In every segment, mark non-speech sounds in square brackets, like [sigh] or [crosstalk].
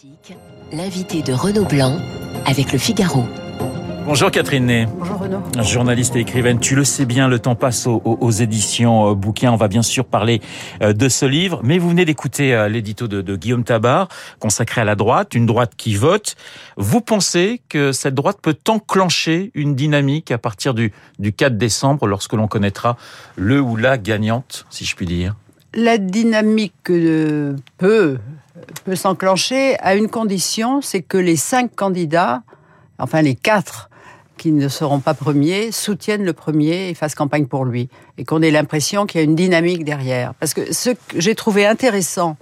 Politique, l'invité de Renaud Blanc avec le Figaro. Bonjour Catherine Ney. Bonjour Renaud. Journaliste et écrivaine, tu le sais bien, le temps passe aux, aux éditions euh, bouquins. On va bien sûr parler euh, de ce livre, mais vous venez d'écouter euh, l'édito de, de, Guillaume Tabar, consacré à la droite, une droite qui vote. Vous pensez que cette droite peut enclencher une dynamique à partir du, du 4 décembre, lorsque l'on connaîtra le ou la gagnante, si je puis dire? La dynamique peut, peut s'enclencher à une condition, c'est que les cinq candidats, enfin les quatre qui ne seront pas premiers soutiennent le premier et fassent campagne pour lui. Et qu'on ait l'impression qu'il y a une dynamique derrière. Parce que ce que j'ai trouvé intéressant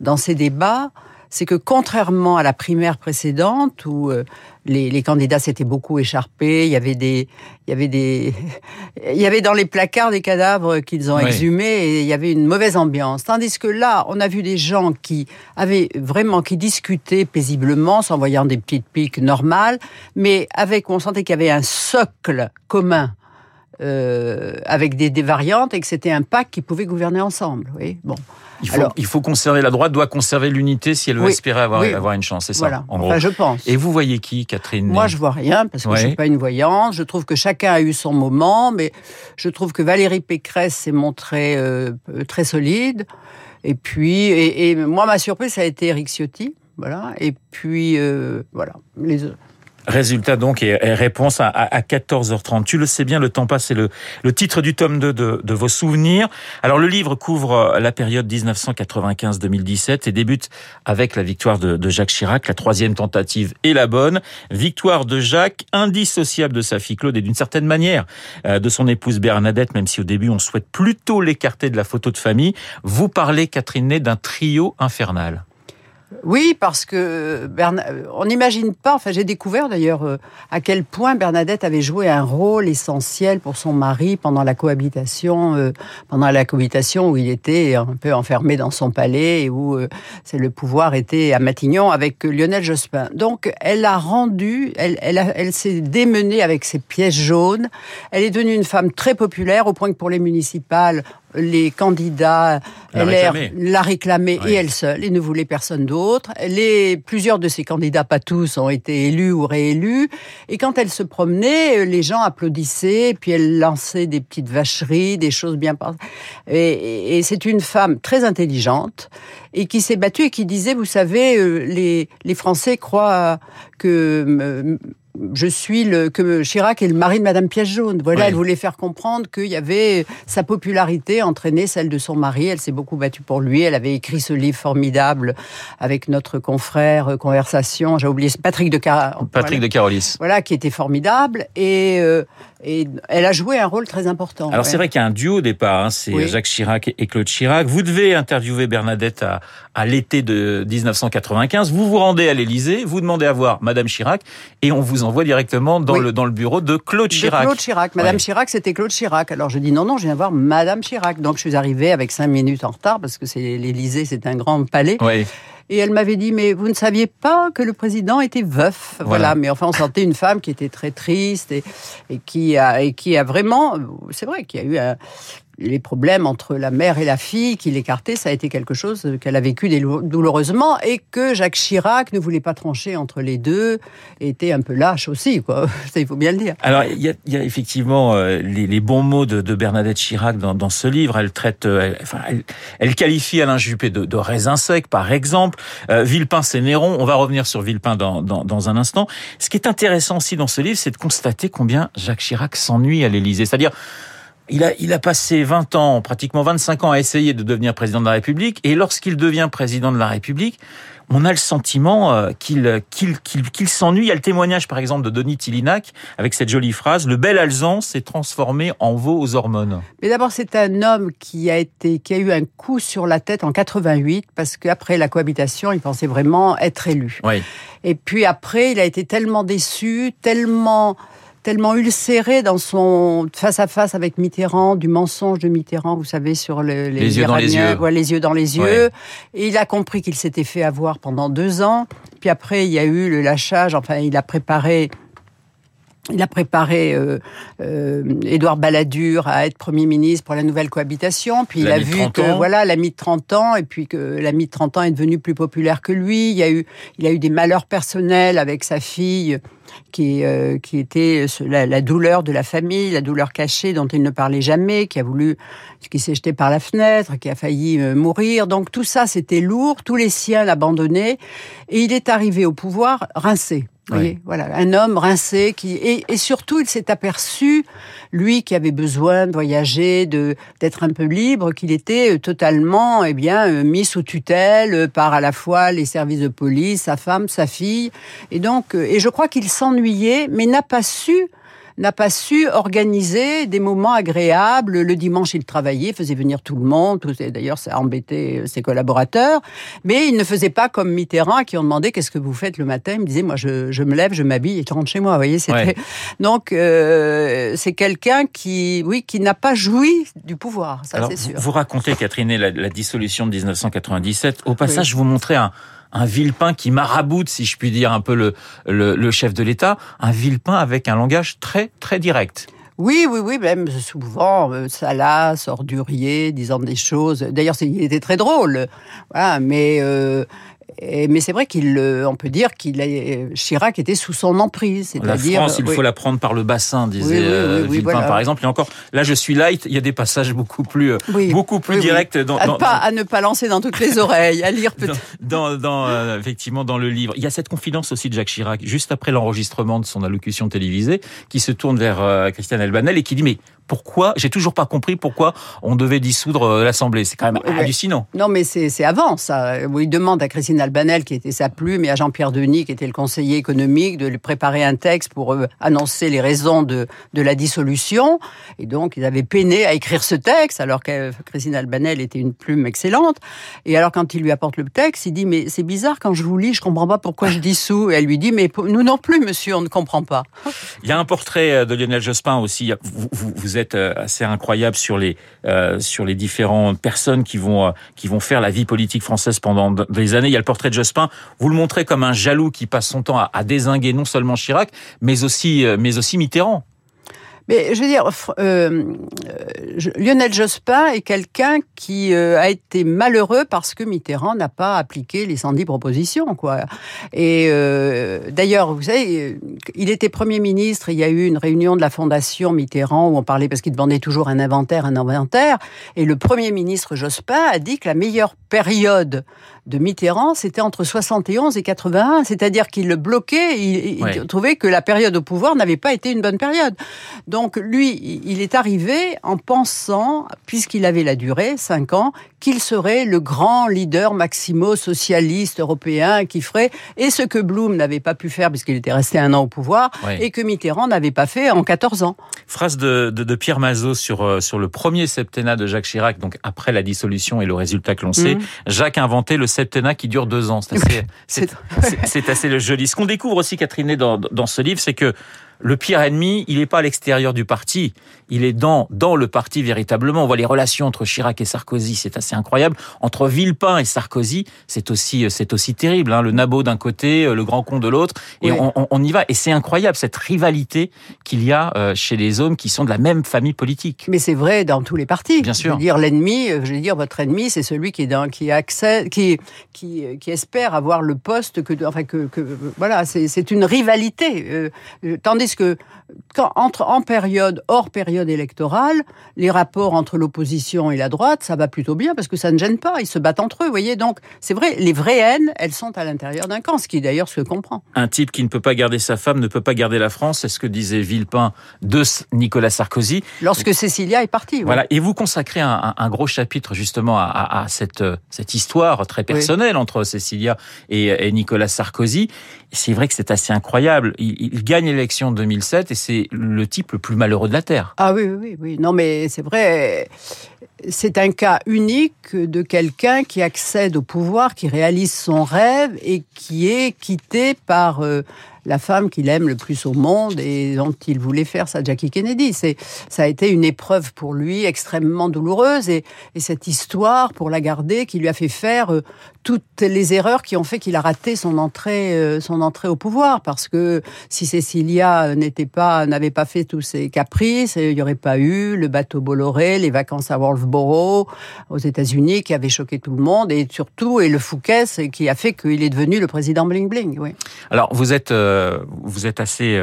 dans ces débats, c'est que contrairement à la primaire précédente où euh, les, les, candidats s'étaient beaucoup écharpés, il y avait des, il y avait des, [laughs] il y avait dans les placards des cadavres qu'ils ont oui. exhumés et il y avait une mauvaise ambiance. Tandis que là, on a vu des gens qui avaient vraiment, qui discutaient paisiblement, s'envoyant des petites piques normales, mais avec, on sentait qu'il y avait un socle commun. Euh, avec des, des, variantes et que c'était un pacte qui pouvait gouverner ensemble. Oui, bon. Il faut, Alors, il faut conserver la droite doit conserver l'unité si elle veut oui, espérer avoir, oui. avoir une chance, c'est ça. Voilà. En enfin, je pense. Et vous voyez qui, Catherine Moi, je vois rien parce que ouais. je suis pas une voyante. Je trouve que chacun a eu son moment, mais je trouve que Valérie Pécresse s'est montrée euh, très solide. Et puis, et, et, moi, ma surprise, ça a été Eric Ciotti. Voilà. Et puis, euh, voilà. Les autres. Résultat donc et, réponse à, à, 14h30. Tu le sais bien, le temps passe, c'est le, titre du tome 2 de, vos souvenirs. Alors le livre couvre la période 1995-2017 et débute avec la victoire de, Jacques Chirac, la troisième tentative et la bonne. Victoire de Jacques, indissociable de sa fille Claude et d'une certaine manière euh, de son épouse Bernadette, même si au début on souhaite plutôt l'écarter de la photo de famille. Vous parlez, Catherine Ney, d'un trio infernal. Oui, parce que Bern... on n'imagine pas. Enfin, j'ai découvert d'ailleurs euh, à quel point Bernadette avait joué un rôle essentiel pour son mari pendant la cohabitation, euh, pendant la cohabitation où il était un peu enfermé dans son palais et où euh, le pouvoir était à Matignon avec Lionel Jospin. Donc, elle a rendu, elle, elle s'est démenée avec ses pièces jaunes. Elle est devenue une femme très populaire au point que pour les municipales, les candidats la LR réclamer. la oui. et elle seule et ne voulait personne d'autre. Les plusieurs de ces candidats, pas tous, ont été élus ou réélus. Et quand elle se promenait, les gens applaudissaient. Puis elle lançait des petites vacheries, des choses bien et, et, et c'est une femme très intelligente et qui s'est battue et qui disait, vous savez, euh, les, les Français croient que je suis le que Chirac est le mari de Madame Pièce jaune. Voilà, oui. elle voulait faire comprendre qu'il y avait sa popularité entraînée celle de son mari. Elle s'est beaucoup battue pour lui. Elle avait écrit ce livre formidable avec notre confrère Conversation. J'ai oublié Patrick de Car Patrick voilà. de Carolis. Voilà, qui était formidable et euh, et elle a joué un rôle très important. Alors ouais. c'est vrai qu'il y a un duo au départ. Hein, c'est oui. Jacques Chirac et Claude Chirac. Vous devez interviewer Bernadette à, à l'été de 1995. Vous vous rendez à l'Élysée. Vous demandez à voir Madame Chirac et on vous envoie directement dans, oui. le, dans le bureau de Claude Chirac. De Claude Chirac. Madame ouais. Chirac, c'était Claude Chirac. Alors je dis non, non, je viens voir Madame Chirac. Donc je suis arrivée avec cinq minutes en retard parce que c'est l'Élysée, c'est un grand palais. Oui. Et elle m'avait dit, mais vous ne saviez pas que le président était veuf. Voilà. voilà. Mais enfin, on sentait une femme qui était très triste et, et qui, a, et qui a vraiment, c'est vrai qu'il y a eu un, les problèmes entre la mère et la fille qui l'écartaient, ça a été quelque chose qu'elle a vécu douloureusement et que Jacques Chirac ne voulait pas trancher entre les deux, était un peu lâche aussi, quoi. [laughs] Ça, il faut bien le dire. Alors, il y a, effectivement euh, les, bons mots de, de Bernadette Chirac dans, ce livre. Elle traite, euh, elle, enfin, elle, qualifie Alain Juppé de, de raisin sec, par exemple. Euh, Villepin, c'est Néron. On va revenir sur Villepin dans, dans, dans un instant. Ce qui est intéressant aussi dans ce livre, c'est de constater combien Jacques Chirac s'ennuie à l'Élysée. C'est-à-dire, il a, il a passé 20 ans, pratiquement 25 ans à essayer de devenir président de la République. Et lorsqu'il devient président de la République, on a le sentiment euh, qu'il qu'il qu'il qu'il s'ennuie. Il y a le témoignage, par exemple, de Denis Tillinac avec cette jolie phrase "Le bel Alzan s'est transformé en veau aux hormones." Mais d'abord, c'est un homme qui a été, qui a eu un coup sur la tête en 88 parce qu'après la cohabitation, il pensait vraiment être élu. Oui. Et puis après, il a été tellement déçu, tellement tellement ulcéré dans son face à face avec Mitterrand, du mensonge de Mitterrand, vous savez, sur le, les, les yeux dans les yeux. Ouais, les yeux dans les yeux. Il a compris qu'il s'était fait avoir pendant deux ans. Puis après, il y a eu le lâchage. Enfin, il a préparé il a préparé euh, euh, Édouard Balladur à être Premier ministre pour la nouvelle cohabitation. Puis il a vu que voilà l'ami de 30 ans et puis que l'ami de 30 ans est devenu plus populaire que lui. Il y a eu il a eu des malheurs personnels avec sa fille qui euh, qui était la, la, douleur de la famille, la douleur cachée dont il ne parlait jamais, qui a voulu qui s'est jeté par la fenêtre, qui a failli euh, mourir. Donc tout ça c'était lourd, tous les siens l'abandonnaient et il est arrivé au pouvoir rincé voilà, un homme rincé qui et, et surtout il s'est aperçu, lui qui avait besoin de voyager, de d'être un peu libre, qu'il était euh, totalement, eh bien, euh, mis sous tutelle euh, par à la fois les services de police, sa femme, sa fille, et donc et je crois qu'il s'ennuyait, mais n'a pas su n'a pas su organiser des moments agréables. Le dimanche, il travaillait, faisait venir tout le monde. D'ailleurs, ça a embêté ses collaborateurs. Mais il ne faisait pas comme Mitterrand, qui ont demandé qu'est-ce que vous faites le matin? Il me disait, moi, je, je me lève, je m'habille et je rentre chez moi. Vous voyez, c'était. Donc, euh, c'est quelqu'un qui, oui, qui n'a pas joui du pouvoir. Ça, c'est sûr. Vous racontez, Catherine, la, la, dissolution de 1997. Au passage, je vous montrais un un Villepin qui maraboute, si je puis dire, un peu le, chef de l'État, un Villepin avec un langage très, très direct. Oui, oui, oui, même souvent euh, salace, ordurier, disant des choses. D'ailleurs, il était très drôle, voilà, mais euh, mais c'est vrai qu'il, on peut dire qu'il Chirac était sous son emprise. La France, il faut la prendre par le bassin, disait euh, Villepin, par exemple. Et encore, là, je suis light. Il y a des passages beaucoup plus, euh, beaucoup plus directs. Dans, à, pas, à ne pas lancer dans toutes les [laughs] oreilles, à lire peut-être. Dans, dans, euh, effectivement, dans le livre, il y a cette confidence aussi de Jacques Chirac, juste après l'enregistrement de son allocution télévisée, qui se tourne vers Christiane Elbanel et qui dit mais pourquoi J'ai toujours pas compris pourquoi on devait dissoudre euh, l'Assemblée. C'est quand même hallucinant. Non, mais c'est avant ça. Il demande à Christine Albanel, qui était sa plume, et à Jean-Pierre Denis, qui était le conseiller économique, de lui préparer un texte pour euh, annoncer les raisons de, de la dissolution. Et donc, ils avaient peiné à écrire ce texte, alors que Christine Albanel était une plume excellente. Et alors, quand il lui apporte le texte, il dit, mais c'est bizarre, quand je vous lis, je comprends pas pourquoi je dissous. Et elle lui dit, mais nous non plus, monsieur, on ne comprend pas. Il y a un portrait euh, de Lionel Jospin aussi. Vous, vous, vous êtes euh, assez incroyable sur les euh, sur les différentes personnes qui vont euh, qui vont faire la vie politique française pendant des années. Il y a le portrait de Jospin. Vous le montrez comme un jaloux qui passe son temps à, à désinguer non seulement Chirac, mais aussi mais aussi Mitterrand. Mais je veux dire, euh, Lionel Jospin est quelqu'un qui euh, a été malheureux parce que Mitterrand n'a pas appliqué les 110 propositions, quoi. Et euh, d'ailleurs, vous savez, il était Premier ministre. Il y a eu une réunion de la Fondation Mitterrand où on parlait parce qu'il demandait toujours un inventaire, un inventaire. Et le Premier ministre Jospin a dit que la meilleure période de Mitterrand, c'était entre 71 et 81, c'est-à-dire qu'il le bloquait, il, il trouvait que la période au pouvoir n'avait pas été une bonne période. Donc lui, il est arrivé en pensant, puisqu'il avait la durée, 5 ans, qu'il serait le grand leader maximo-socialiste européen qui ferait, et ce que Blum n'avait pas pu faire puisqu'il était resté un an au pouvoir, et que Mitterrand n'avait pas fait en 14 ans. Phrase de, de, de Pierre Mazot sur, euh, sur le premier septennat de Jacques Chirac, donc après la dissolution et le résultat que l'on sait. Mhm. Jacques a inventé le septennat qui dure deux ans. C'est assez, [laughs] c'est, assez le joli. Ce qu'on découvre aussi, Catherine, dans, dans ce livre, c'est que le pire ennemi, il n'est pas à l'extérieur du parti, il est dans dans le parti véritablement. On voit les relations entre Chirac et Sarkozy, c'est assez incroyable. Entre Villepin et Sarkozy, c'est aussi c'est aussi terrible. Hein. Le nabot d'un côté, euh, le grand con de l'autre, et on, y va. Et c'est incroyable cette rivalité qu'il y a euh, chez les hommes qui sont de la même famille politique. Mais c'est vrai dans tous les partis. Bien sûr. Je veux dire l'ennemi, euh, je veux dire votre ennemi, c'est celui qui est dans qui accède, qui qui qui espère avoir le poste que enfin que, que voilà, c'est une rivalité. tandis que quand, entre, en période, hors période électorale, les rapports entre l'opposition et la droite, ça va plutôt bien parce que ça ne gêne pas. Ils se battent entre eux, vous voyez. Donc, c'est vrai, les vraies haines, elles sont à l'intérieur d'un camp, ce qui d'ailleurs se comprend. Un type qui ne peut pas garder sa femme ne peut pas garder la France, c'est ce que disait Villepin de Nicolas Sarkozy. Lorsque Cécilia est partie. Voilà. Et vous consacrez un, un, gros chapitre justement à, à, cette, cette histoire très personnelle entre Cécilia et, et, Nicolas Sarkozy. C'est vrai que c'est assez incroyable. Il, il gagne l'élection 2007 et c'est le type le plus malheureux de la Terre. Ah oui, oui, oui. Non, mais c'est vrai. C'est un cas unique de quelqu'un qui accède au pouvoir, qui réalise son rêve et qui est quitté par euh, la femme qu'il aime le plus au monde et dont il voulait faire sa Jackie Kennedy. C'est, ça a été une épreuve pour lui extrêmement douloureuse et, et cette histoire, pour la garder, qui lui a fait faire euh, toutes les erreurs qui ont fait qu'il a raté son entrée, euh, son entrée au pouvoir. Parce que si Cécilia n'était pas, n'avait pas fait tous ses caprices, il n'y aurait pas eu le bateau Bolloré, les vacances à Wolfboro aux États-Unis qui avaient choqué tout le monde et surtout et le Fouquet qui a fait qu'il est devenu le président bling bling. Alors vous êtes euh, vous êtes assez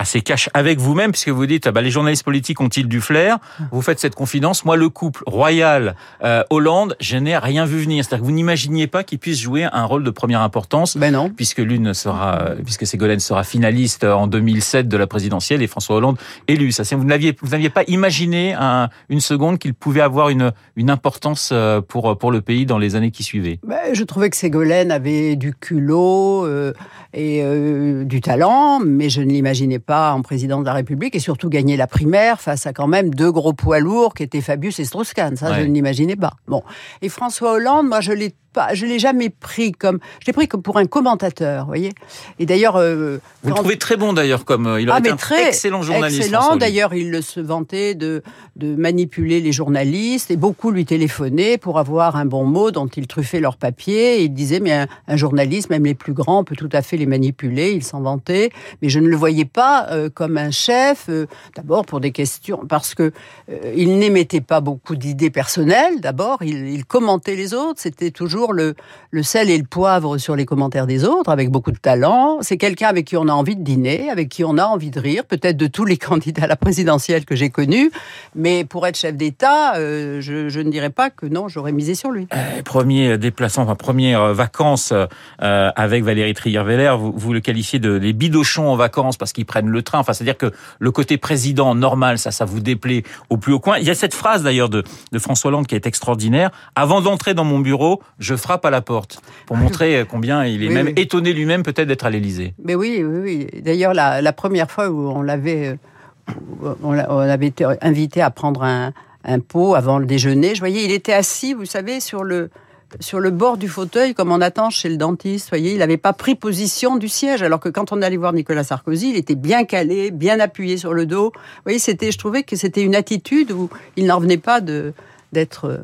euh, assez cash avec vous-même, puisque vous dites, ah bah, les journalistes politiques ont-ils du flair? Vous faites cette confidence. Moi, le couple royal euh, Hollande, je n'ai rien vu venir. C'est-à-dire que vous n'imaginiez pas qu'il puisse jouer un rôle de première importance, ben non. puisque l'une sera, puisque Ségolène sera finaliste en 2007 de la présidentielle et François Hollande élu. Ça, vous n'aviez, vous n'aviez pas imaginé un, une seconde qu'il pouvait avoir une une importance euh, pour pour le pays dans les années qui suivaient. Ben, je trouvais que Ségolène avait du culot euh, et euh, du talent, mais je ne l'imaginais pas en président de la République et surtout gagner la primaire face à quand même deux gros poids lourds qui étaient Fabius et Strauss-Kahn. Ça, je ne l'imaginais pas. Bon. Et François Hollande, moi, je l'ai pas, je l'ai jamais pris comme, je l'ai pris comme pour un commentateur, vous voyez. Et d'ailleurs, euh, vous le trouvez très bon d'ailleurs, comme euh, il aurait ah, été un très excellent journaliste. Excellent. D'ailleurs, il se vantait de de manipuler les journalistes et beaucoup lui téléphonaient pour avoir un bon mot dont il truffait leurs papiers. Et il disait mais un, journaliste, même les plus grands, peut tout à fait les manipuler. Il s'en vantait, mais je ne le voyais pas euh, comme un chef. Euh, d'abord pour des questions, parce que il n'émettait pas beaucoup d'idées personnelles. D'abord, il, commentait les autres. C'était toujours le, sel et le poivre sur les commentaires des autres, avec beaucoup de talent. C'est quelqu'un avec qui on a envie de dîner, avec qui on a envie de rire, peut-être de tous les [laughs] candidats à la présidentielle que j'ai connus. Mais pour être chef d'État, euh, je, ne dirais pas que non, j'aurais misé sur lui. Euh, premier enfin, première euh, vacances avec Valérie Trierweiler, vous, vous le qualifiez de les bidochons en vacances parce qu'ils prennent le train. Enfin, c'est-à-dire que le côté président normal, ça, ça vous déplaît au plus haut coin. Il y a cette phrase d'ailleurs de, de François Hollande qui est extraordinaire. Avant d'entrer dans mon bureau, je frappe à la porte pour [laughs] montrer combien il est même étonné lui-même peut-être d'être à l'Élysée. Mais oui, oui, oui. D'ailleurs, la, première fois où on l'avait, on avait été invité à prendre un, pot avant le déjeuner, je voyais, il était assis, vous savez, sur le sur le bord du fauteuil, comme on attend chez le dentiste. Voyez, il n'avait pas pris position du siège, alors que quand on allait voir Nicolas Sarkozy, il était bien calé, bien appuyé sur le dos. Voyez, c'était, je trouvais que c'était une attitude où il n'en revenait pas de d'être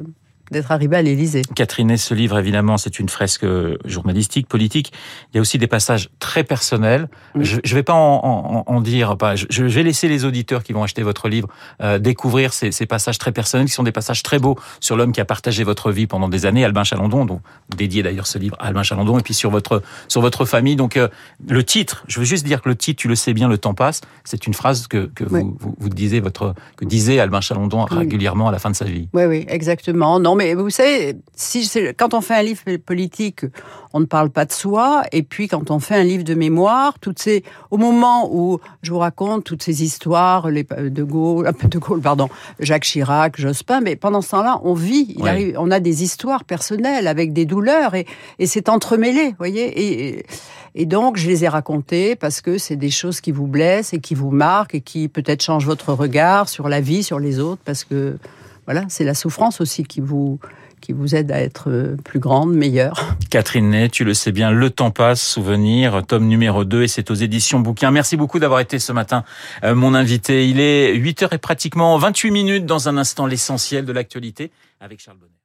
d'être arrivé à l'Élysée. Catherine, ce livre, évidemment, c'est une fresque journalistique, politique. Il y a aussi des passages très personnels. Je ne vais pas en, en, dire, pas. Je, vais laisser les auditeurs qui vont acheter votre livre euh, découvrir ces, ces, passages très personnels, qui sont des passages très beaux sur l'homme qui a partagé votre vie pendant des années, Albin Chalandon, dont dédié d'ailleurs ce livre à Albin Chalandon, et puis sur votre sur votre famille. Donc euh, le titre, je veux juste dire que le titre, tu le sais bien, le temps passe. C'est une phrase que, que vous, vous, vous, disiez votre que disait Albin Chalandon régulièrement à la fin de sa vie. Oui, oui, exactement. Non, mais vous savez, si quand on fait un livre politique, on ne parle pas de soi. Et puis, quand on fait un livre de mémoire, toutes ces, au moment où je vous raconte toutes ces histoires, les, de Gaulle, de Gaulle, pardon, Jacques Chirac, Jospin, mais pendant ce temps-là, on vit. Il arrive, on a des histoires personnelles avec des douleurs et, et c'est entremêlé, voyez. Et, et donc, je les ai racontées parce que c'est des choses qui vous blessent et qui vous marquent et qui peut-être changent votre regard sur la vie, sur les autres, parce que voilà, c'est la souffrance aussi qui vous qui vous aide à être euh, plus grande, meilleure. [laughs] Catherine Ney, tu le sais bien, Le temps passe, souvenir, tome numéro 2 et c'est aux éditions bouquins. Merci beaucoup d'avoir été ce matin euh, mon invité. Il est 8 heures et pratiquement 28 minutes dans un instant l'essentiel de l'actualité avec Charles Bonnet.